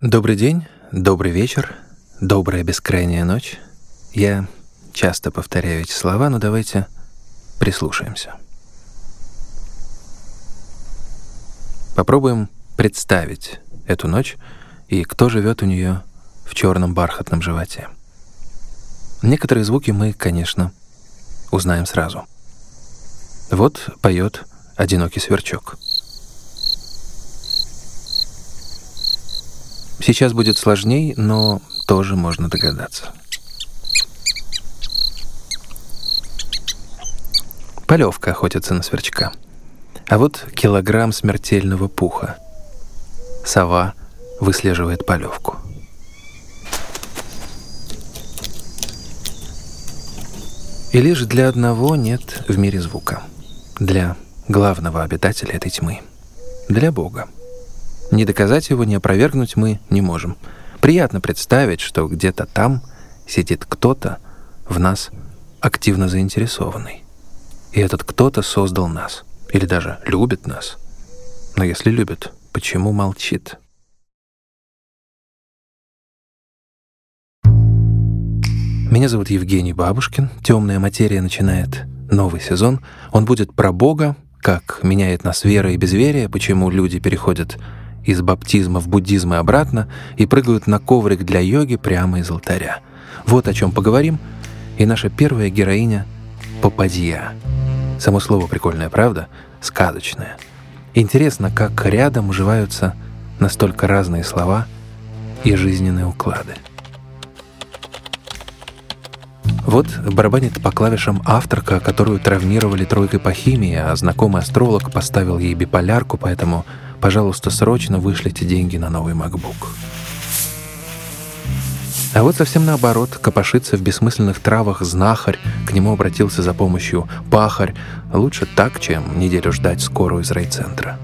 Добрый день, добрый вечер, добрая бескрайняя ночь. Я часто повторяю эти слова, но давайте прислушаемся. Попробуем представить эту ночь и кто живет у нее в черном бархатном животе. Некоторые звуки мы, конечно, узнаем сразу. Вот поет одинокий сверчок — Сейчас будет сложней, но тоже можно догадаться. Полевка охотится на сверчка. А вот килограмм смертельного пуха. Сова выслеживает полевку. И лишь для одного нет в мире звука. Для главного обитателя этой тьмы. Для Бога. Ни доказать его, ни опровергнуть мы не можем. Приятно представить, что где-то там сидит кто-то в нас активно заинтересованный. И этот кто-то создал нас. Или даже любит нас. Но если любит, почему молчит? Меня зовут Евгений Бабушкин. Темная материя начинает новый сезон. Он будет про Бога, как меняет нас вера и безверие, почему люди переходят из баптизма в буддизм и обратно и прыгают на коврик для йоги прямо из алтаря. Вот о чем поговорим. И наша первая героиня — Попадья. Само слово прикольное, правда? Сказочное. Интересно, как рядом уживаются настолько разные слова и жизненные уклады. Вот барабанит по клавишам авторка, которую травмировали тройкой по химии, а знакомый астролог поставил ей биполярку, поэтому Пожалуйста, срочно вышлите деньги на новый MacBook. А вот совсем наоборот, копошится в бессмысленных травах знахарь, к нему обратился за помощью пахарь. Лучше так, чем неделю ждать скорую из райцентра.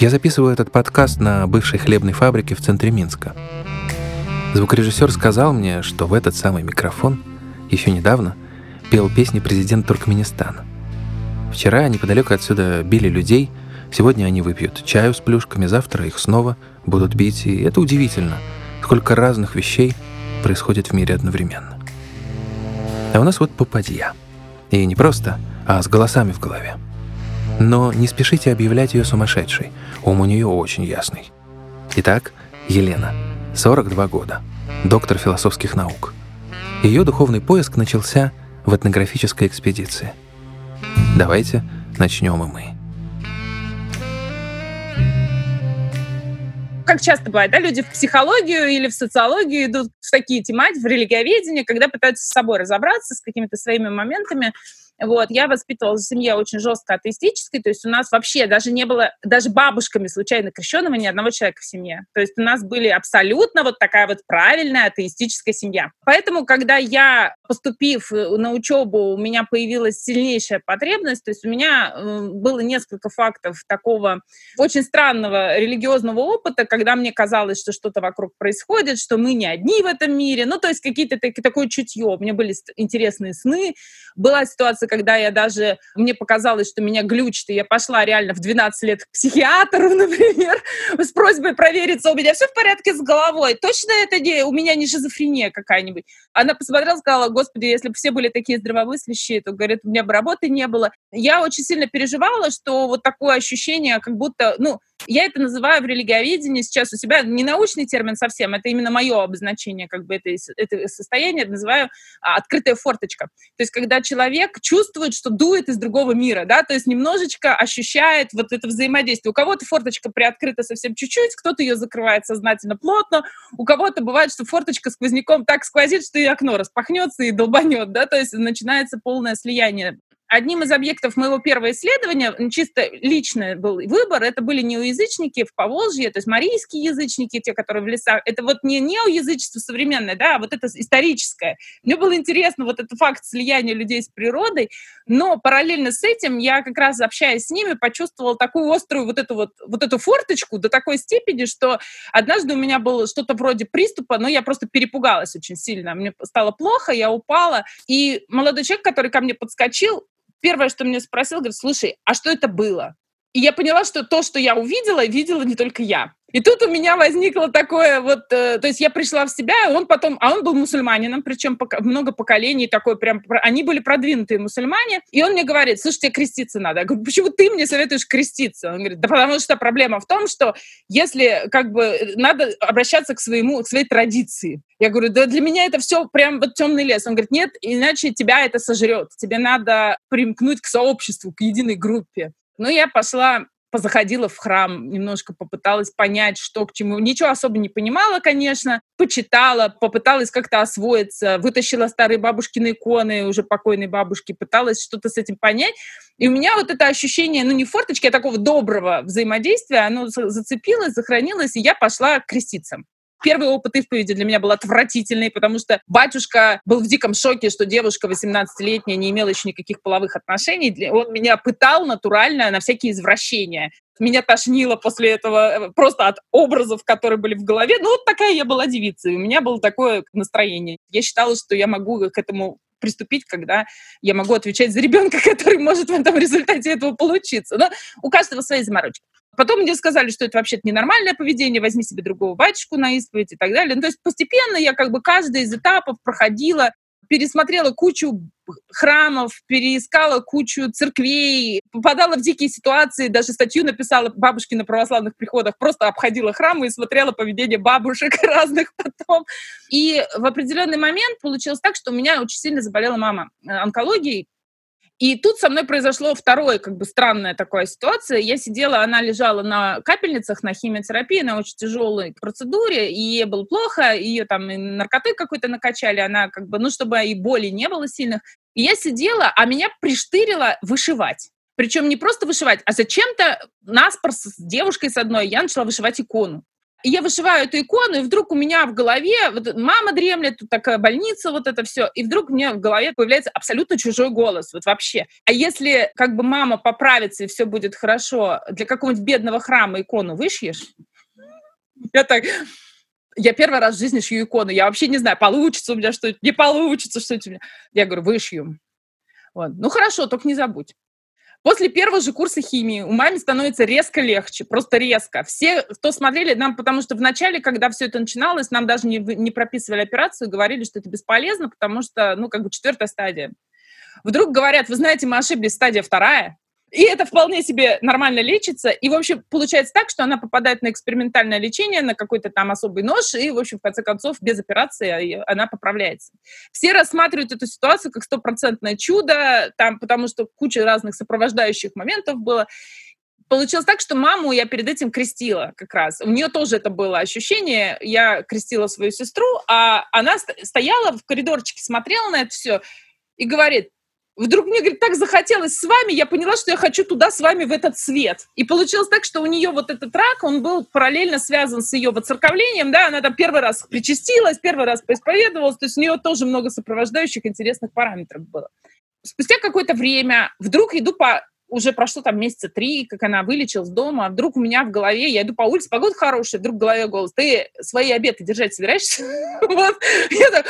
Я записываю этот подкаст на бывшей хлебной фабрике в центре Минска. Звукорежиссер сказал мне, что в этот самый микрофон еще недавно пел песни президент Туркменистана. Вчера неподалеку отсюда били людей — Сегодня они выпьют чаю с плюшками, завтра их снова будут бить, и это удивительно, сколько разных вещей происходит в мире одновременно. А у нас вот попадья. И не просто, а с голосами в голове. Но не спешите объявлять ее сумасшедшей, ум у нее очень ясный. Итак, Елена, 42 года, доктор философских наук. Ее духовный поиск начался в этнографической экспедиции. Давайте начнем и мы. Как часто бывает, да, люди в психологию или в социологию идут в такие тематики, в религиоведение, когда пытаются с собой разобраться, с какими-то своими моментами, вот, я воспитывалась семье очень жестко атеистической, то есть у нас вообще даже не было, даже бабушками случайно крещенного ни одного человека в семье. То есть у нас были абсолютно вот такая вот правильная атеистическая семья. Поэтому, когда я, поступив э, на учебу, у меня появилась сильнейшая потребность, то есть у меня э, было несколько фактов такого очень странного религиозного опыта, когда мне казалось, что что-то вокруг происходит, что мы не одни в этом мире, ну, то есть какие-то такие, такое чутье. У меня были интересные сны. Была ситуация, когда я даже, мне показалось, что меня глючит, и я пошла реально в 12 лет к психиатру, например, с просьбой провериться, у меня все в порядке с головой. Точно это не, у меня не шизофрения какая-нибудь. Она посмотрела, сказала, господи, если бы все были такие здравомыслящие, то, говорит, у меня бы работы не было. Я очень сильно переживала, что вот такое ощущение, как будто, ну, я это называю в религиоведении сейчас у себя не научный термин совсем, это именно мое обозначение как бы этой, это состояние, называю а, открытая форточка. То есть когда человек чувствует, что дует из другого мира, да, то есть немножечко ощущает вот это взаимодействие. У кого-то форточка приоткрыта совсем чуть-чуть, кто-то ее закрывает сознательно плотно, у кого-то бывает, что форточка сквозняком так сквозит, что и окно распахнется и долбанет, да, то есть начинается полное слияние одним из объектов моего первого исследования, чисто личный был выбор, это были неоязычники в Поволжье, то есть марийские язычники, те, которые в лесах. Это вот не неоязычество современное, да, а вот это историческое. Мне было интересно вот этот факт слияния людей с природой, но параллельно с этим я как раз общаясь с ними почувствовала такую острую вот эту вот, вот эту форточку до такой степени, что однажды у меня было что-то вроде приступа, но я просто перепугалась очень сильно. Мне стало плохо, я упала, и молодой человек, который ко мне подскочил, первое, что мне спросил, говорит, слушай, а что это было? И я поняла, что то, что я увидела, видела не только я. И тут у меня возникло такое вот, э, то есть я пришла в себя, и он потом, а он был мусульманином, причем пока, много поколений такой прям, они были продвинутые мусульмане, и он мне говорит, слушай, тебе креститься надо. Я говорю, почему ты мне советуешь креститься? Он говорит, да потому что проблема в том, что если как бы надо обращаться к своему, к своей традиции. Я говорю, да для меня это все прям вот темный лес. Он говорит, нет, иначе тебя это сожрет. Тебе надо примкнуть к сообществу, к единой группе. Ну, я пошла позаходила в храм, немножко попыталась понять, что к чему. Ничего особо не понимала, конечно. Почитала, попыталась как-то освоиться, вытащила старые бабушкины иконы, уже покойной бабушки, пыталась что-то с этим понять. И у меня вот это ощущение, ну не форточки, а такого доброго взаимодействия, оно зацепилось, сохранилось, и я пошла креститься первый опыт исповеди для меня был отвратительный, потому что батюшка был в диком шоке, что девушка 18-летняя не имела еще никаких половых отношений. Он меня пытал натурально на всякие извращения. Меня тошнило после этого э, просто от образов, которые были в голове. Ну, вот такая я была девица, у меня было такое настроение. Я считала, что я могу к этому приступить, когда я могу отвечать за ребенка, который может в этом результате этого получиться. Но у каждого свои заморочки. Потом мне сказали, что это вообще-то ненормальное поведение, возьми себе другого батюшку на исповедь и так далее. Ну, то есть постепенно я как бы каждый из этапов проходила, пересмотрела кучу храмов, переискала кучу церквей, попадала в дикие ситуации, даже статью написала бабушки на православных приходах, просто обходила храмы и смотрела поведение бабушек разных потом. И в определенный момент получилось так, что у меня очень сильно заболела мама онкологией, и тут со мной произошло второе, как бы странная такая ситуация. Я сидела, она лежала на капельницах, на химиотерапии, на очень тяжелой процедуре, и ей было плохо, ее там и наркоты какой-то накачали, она как бы, ну, чтобы и боли не было сильных. И я сидела, а меня приштырило вышивать. Причем не просто вышивать, а зачем-то наспор с девушкой с одной я начала вышивать икону. Я вышиваю эту икону, и вдруг у меня в голове, вот мама дремлет, тут такая больница, вот это все, и вдруг у меня в голове появляется абсолютно чужой голос, вот вообще. А если как бы мама поправится и все будет хорошо, для какого-нибудь бедного храма икону вышьешь? Я так, я первый раз в жизни шью икону, я вообще не знаю, получится у меня что-то, не получится меня. Я говорю, вышью. Вот. Ну хорошо, только не забудь. После первого же курса химии у маме становится резко легче, просто резко. Все, кто смотрели, нам, потому что в начале, когда все это начиналось, нам даже не, не прописывали операцию, говорили, что это бесполезно, потому что, ну, как бы четвертая стадия. Вдруг говорят, вы знаете, мы ошиблись, стадия вторая. И это вполне себе нормально лечится. И, в общем, получается так, что она попадает на экспериментальное лечение, на какой-то там особый нож, и, в общем, в конце концов, без операции она поправляется. Все рассматривают эту ситуацию как стопроцентное чудо, там, потому что куча разных сопровождающих моментов было. Получилось так, что маму я перед этим крестила как раз. У нее тоже это было ощущение. Я крестила свою сестру, а она стояла в коридорчике, смотрела на это все и говорит, Вдруг мне, говорит, так захотелось с вами, я поняла, что я хочу туда с вами в этот свет. И получилось так, что у нее вот этот рак, он был параллельно связан с ее воцерковлением, да, она там первый раз причастилась, первый раз поисповедовалась, то есть у нее тоже много сопровождающих интересных параметров было. Спустя какое-то время вдруг иду по уже прошло там месяца три, как она вылечилась дома, а вдруг у меня в голове, я иду по улице, погода хорошая, вдруг в голове голос, ты свои обеды держать собираешься? Вот. Я так,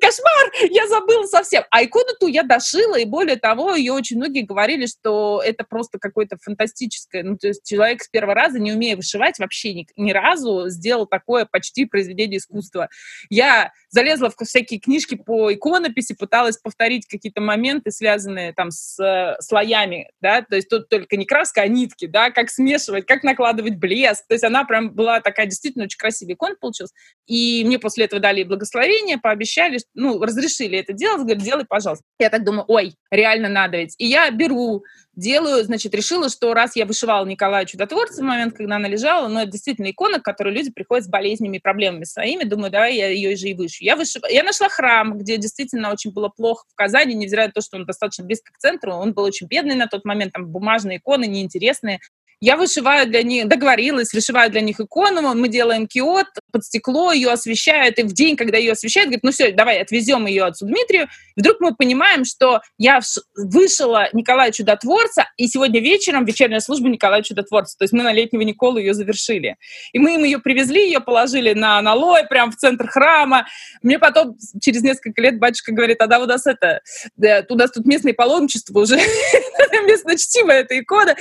кошмар, я забыла совсем. А икону ту я дошила, и более того, ее очень многие говорили, что это просто какое-то фантастическое, ну, то есть человек с первого раза, не умея вышивать вообще ни, ни разу, сделал такое почти произведение искусства. Я залезла в всякие книжки по иконописи, пыталась повторить какие-то моменты, связанные там с слоями, да, то есть тут только не краска, а нитки, да, как смешивать, как накладывать блеск, то есть она прям была такая действительно очень красивая икона получилась. И мне после этого дали благословение, пообещали, ну, разрешили это делать, говорят, делай, пожалуйста. Я так думаю, ой, реально надо ведь. И я беру делаю, значит, решила, что раз я вышивала Николая Чудотворца в момент, когда она лежала, ну, это действительно икона, к которой люди приходят с болезнями и проблемами своими, думаю, давай я ее же и вышу. Я, вышив... я нашла храм, где действительно очень было плохо в Казани, невзирая на то, что он достаточно близко к центру, он был очень бедный на тот момент, там бумажные иконы, неинтересные, я вышиваю для них, договорилась, вышиваю для них икону, мы делаем киот, под стекло ее освещают, и в день, когда ее освещают, говорит, ну все, давай отвезем ее отцу Дмитрию. Вдруг мы понимаем, что я вышила Николая Чудотворца, и сегодня вечером вечерняя служба Николая Чудотворца. То есть мы на летнего Николу ее завершили. И мы им ее привезли, ее положили на налой, прямо в центр храма. Мне потом через несколько лет батюшка говорит, а да, у нас это, да, у нас тут местное паломничество уже, местно чтимая эта икона.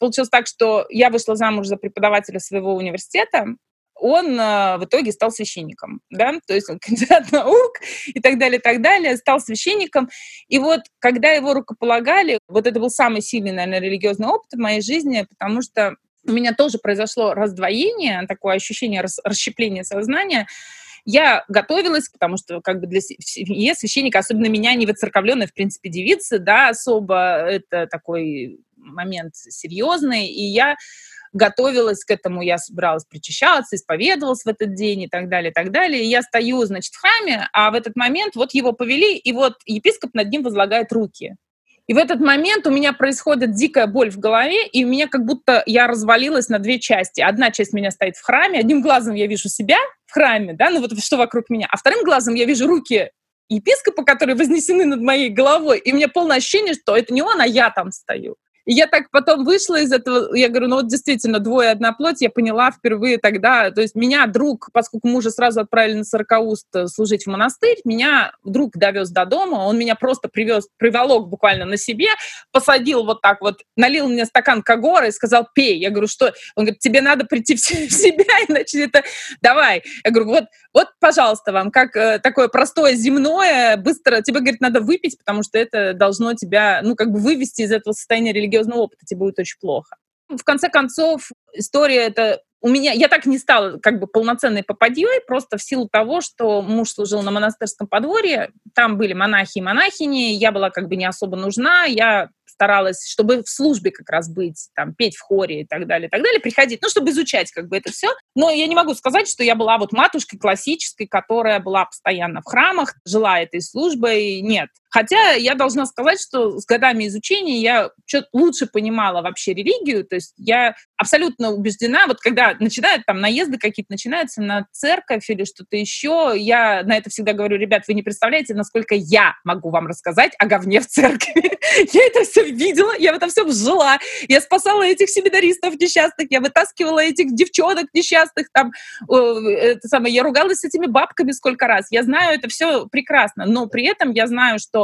Получилось так, что я вышла замуж за преподавателя своего университета, он э, в итоге стал священником, да, то есть он кандидат наук и так далее, и так далее, стал священником. И вот когда его рукополагали, вот это был самый сильный, наверное, религиозный опыт в моей жизни, потому что у меня тоже произошло раздвоение, такое ощущение рас, расщепления сознания. Я готовилась, потому что как бы для семьи священника, особенно меня, не воцерковленная, в принципе, девицы, да, особо это такой момент серьезный, и я готовилась к этому, я собиралась причащаться, исповедовалась в этот день и так далее, и так далее. И я стою, значит, в храме, а в этот момент вот его повели, и вот епископ над ним возлагает руки. И в этот момент у меня происходит дикая боль в голове, и у меня как будто я развалилась на две части. Одна часть меня стоит в храме, одним глазом я вижу себя в храме, да, ну вот что вокруг меня, а вторым глазом я вижу руки епископа, которые вознесены над моей головой, и у меня полное ощущение, что это не он, а я там стою. И я так потом вышла из этого, я говорю, ну вот действительно, двое одна плоть, я поняла впервые тогда, то есть меня друг, поскольку мужа сразу отправили на Сорокауст э, служить в монастырь, меня друг довез до дома, он меня просто привез, приволок буквально на себе, посадил вот так вот, налил мне стакан Кагора и сказал, пей. Я говорю, что? Он говорит, тебе надо прийти в себя, иначе это... Давай. Я говорю, вот, вот, пожалуйста, вам, как э, такое простое земное, быстро, тебе, говорит, надо выпить, потому что это должно тебя, ну, как бы вывести из этого состояния религиозного опыта, тебе будет очень плохо. В конце концов, история это у меня, я так не стала как бы полноценной попадьей, просто в силу того, что муж служил на монастырском подворье, там были монахи и монахини, я была как бы не особо нужна, я старалась, чтобы в службе как раз быть, там, петь в хоре и так далее, и так далее, приходить, ну, чтобы изучать как бы это все. Но я не могу сказать, что я была вот матушкой классической, которая была постоянно в храмах, жила этой службой, нет. Хотя я должна сказать, что с годами изучения я что-то лучше понимала вообще религию, то есть я абсолютно убеждена, вот когда начинают там наезды какие-то начинаются на церковь или что-то еще, я на это всегда говорю, ребят, вы не представляете, насколько я могу вам рассказать о говне в церкви. Я это все видела, я в этом всем жила, я спасала этих семинаристов несчастных, я вытаскивала этих девчонок несчастных, там, это самое, я ругалась с этими бабками сколько раз, я знаю это все прекрасно, но при этом я знаю, что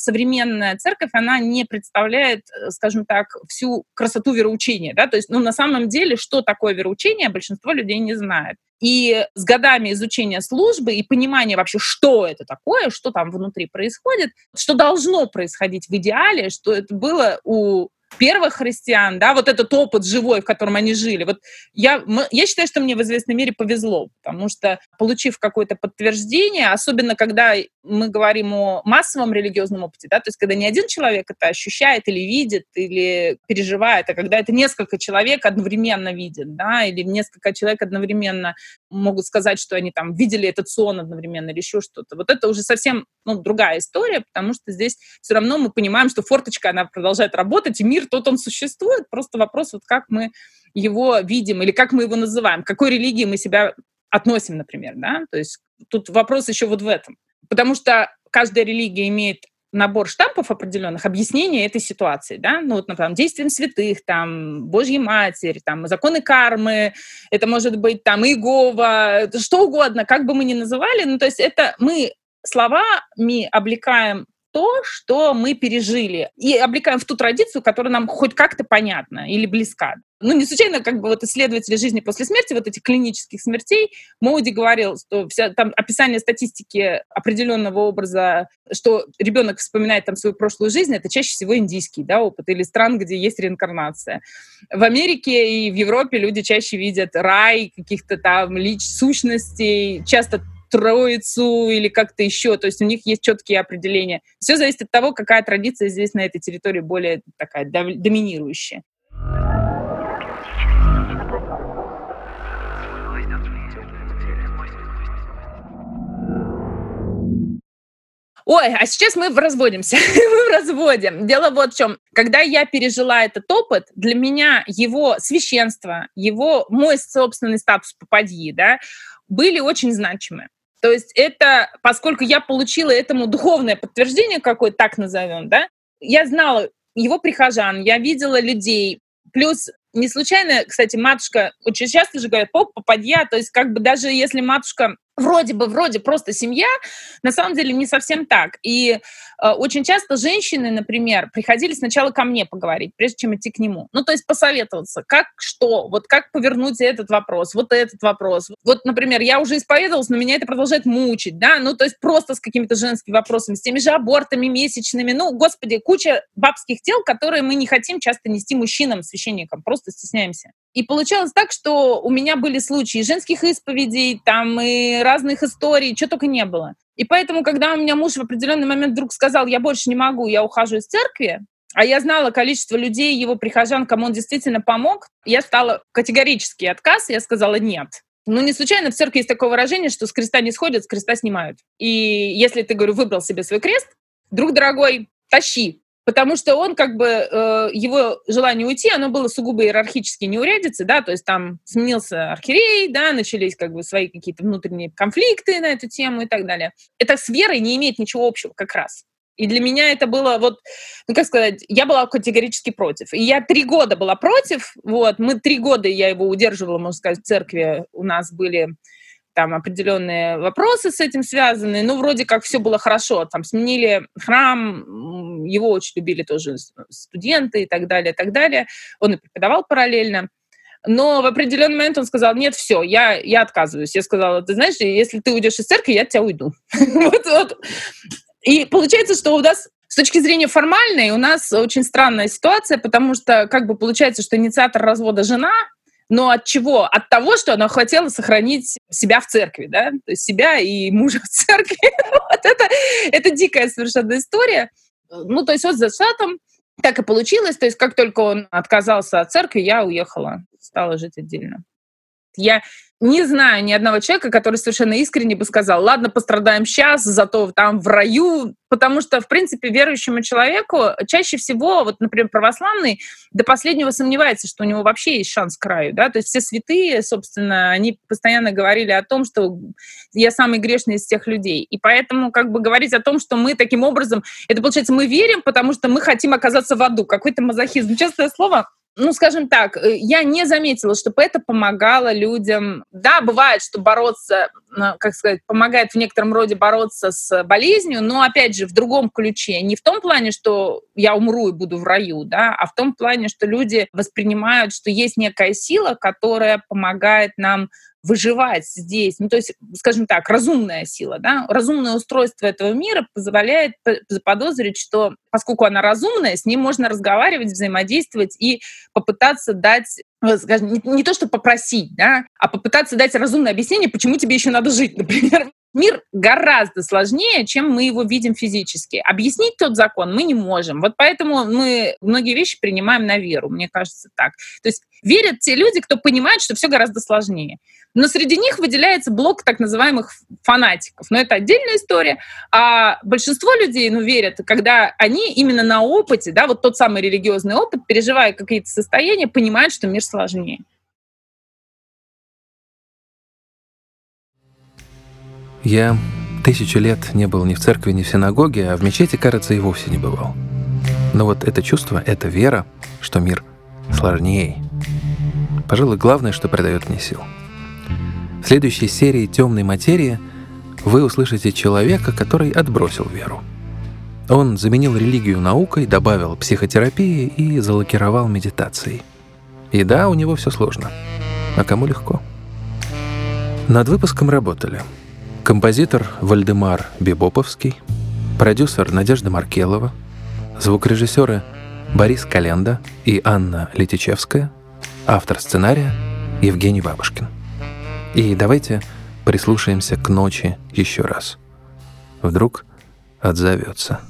современная церковь, она не представляет, э, скажем так, всю красоту вероучения, да, то есть, ну, на самом деле, что такое вероучение, большинство людей не знает. И с годами изучения службы и понимания вообще, что это такое, что там внутри происходит, что должно происходить в идеале, что это было у первых христиан, да, вот этот опыт живой, в котором они жили. Вот я, я считаю, что мне в известной мере повезло, потому что, получив какое-то подтверждение, особенно когда мы говорим о массовом религиозном опыте, да, то есть когда не один человек это ощущает или видит, или переживает, а когда это несколько человек одновременно видят, да, или несколько человек одновременно могут сказать, что они там видели этот сон одновременно или еще что-то. Вот это уже совсем ну, другая история, потому что здесь все равно мы понимаем, что форточка, она продолжает работать, и мир тот он существует, просто вопрос, вот как мы его видим или как мы его называем, к какой религии мы себя относим, например, да, то есть тут вопрос еще вот в этом. Потому что каждая религия имеет набор штампов определенных, объяснения этой ситуации, да, ну вот, например, действием святых, там, Божьей Матери, там, законы кармы, это может быть там Иегова, что угодно, как бы мы ни называли, ну то есть это мы словами облекаем то, что мы пережили, и облекаем в ту традицию, которая нам хоть как-то понятна или близка. Ну, не случайно, как бы вот исследователи жизни после смерти, вот этих клинических смертей, Моуди говорил, что вся, там описание статистики определенного образа, что ребенок вспоминает там свою прошлую жизнь, это чаще всего индийский да, опыт или стран, где есть реинкарнация. В Америке и в Европе люди чаще видят рай, каких-то там лич сущностей, часто троицу или как-то еще. То есть у них есть четкие определения. Все зависит от того, какая традиция здесь на этой территории более такая доминирующая. Ой, а сейчас мы разводимся. мы разводим. Дело вот в чем. Когда я пережила этот опыт, для меня его священство, его мой собственный статус попадьи, да, были очень значимы. То есть это, поскольку я получила этому духовное подтверждение, какое так назовем, да, я знала его прихожан, я видела людей. Плюс не случайно, кстати, матушка, очень часто же говорят, поп, попадья, то есть как бы даже если матушка вроде бы, вроде просто семья, на самом деле не совсем так. И э, очень часто женщины, например, приходили сначала ко мне поговорить, прежде чем идти к нему. Ну, то есть посоветоваться, как что, вот как повернуть этот вопрос, вот этот вопрос. Вот, например, я уже исповедовалась, но меня это продолжает мучить, да, ну, то есть просто с какими-то женскими вопросами, с теми же абортами месячными, ну, господи, куча бабских дел, которые мы не хотим часто нести мужчинам, священникам, просто стесняемся. И получалось так, что у меня были случаи женских исповедей, там и разных историй, чего только не было. И поэтому, когда у меня муж в определенный момент вдруг сказал, я больше не могу, я ухожу из церкви, а я знала количество людей, его прихожан, кому он действительно помог, я стала категорический отказ, я сказала нет. Ну, не случайно в церкви есть такое выражение, что с креста не сходят, с креста снимают. И если ты, говорю, выбрал себе свой крест, друг дорогой, тащи, потому что он как бы, э, его желание уйти, оно было сугубо иерархически неурядицы, да, то есть там сменился архиерей, да, начались как бы свои какие-то внутренние конфликты на эту тему и так далее. Это с верой не имеет ничего общего как раз. И для меня это было вот, ну как сказать, я была категорически против. И я три года была против, вот, мы три года я его удерживала, можно сказать, в церкви у нас были там определенные вопросы с этим связаны. Ну, вроде как все было хорошо. Там сменили храм, его очень любили тоже студенты и так далее, и так далее. Он и преподавал параллельно. Но в определенный момент он сказал, нет, все, я, я отказываюсь. Я сказала, ты знаешь, если ты уйдешь из церкви, я от тебя уйду. И получается, что у нас с точки зрения формальной у нас очень странная ситуация, потому что как бы получается, что инициатор развода жена, но от чего? От того, что она хотела сохранить себя в церкви, да, то есть себя и мужа в церкви. вот это, это дикая совершенно история. Ну, то есть вот за Сатом так и получилось. То есть как только он отказался от церкви, я уехала, стала жить отдельно. Я не знаю ни одного человека, который совершенно искренне бы сказал, ладно, пострадаем сейчас, зато там в раю, потому что, в принципе, верующему человеку чаще всего, вот, например, православный, до последнего сомневается, что у него вообще есть шанс к раю, да, то есть все святые, собственно, они постоянно говорили о том, что я самый грешный из всех людей, и поэтому как бы говорить о том, что мы таким образом, это получается, мы верим, потому что мы хотим оказаться в аду, какой-то мазохизм, честное слово, ну, скажем так, э, я не заметила, чтобы это помогало людям. Да, бывает, что бороться, как сказать, помогает в некотором роде бороться с болезнью, но, опять же, в другом ключе. Не в том плане, что я умру и буду в раю, да, а в том плане, что люди воспринимают, что есть некая сила, которая помогает нам выживать здесь. Ну, то есть, скажем так, разумная сила, да, разумное устройство этого мира позволяет заподозрить, что поскольку она разумная, с ним можно разговаривать, взаимодействовать и попытаться дать э, скажем, не, не то, что попросить, да, а попытаться дать разумное объяснение, почему тебе еще надо жить, например. Мир гораздо сложнее, чем мы его видим физически. Объяснить тот закон мы не можем. Вот поэтому мы многие вещи принимаем на веру, мне кажется так. То есть верят те люди, кто понимает, что все гораздо сложнее. Но среди них выделяется блок так называемых фанатиков. Но это отдельная история. А большинство людей, ну, верят, когда они именно на опыте, да, вот тот самый религиозный опыт, переживая какие-то состояния, понимают, что мир сложнее. Я тысячу лет не был ни в церкви, ни в синагоге, а в мечети, кажется, и вовсе не бывал. Но вот это чувство, эта вера, что мир сложнее, пожалуй, главное, что придает мне сил — в следующей серии «Темной материи» вы услышите человека, который отбросил веру. Он заменил религию наукой, добавил психотерапии и залакировал медитацией. И да, у него все сложно. А кому легко? Над выпуском работали композитор Вальдемар Бибоповский, продюсер Надежда Маркелова, звукорежиссеры Борис Календа и Анна Летичевская, автор сценария Евгений Бабушкин. И давайте прислушаемся к ночи еще раз. Вдруг отзовется.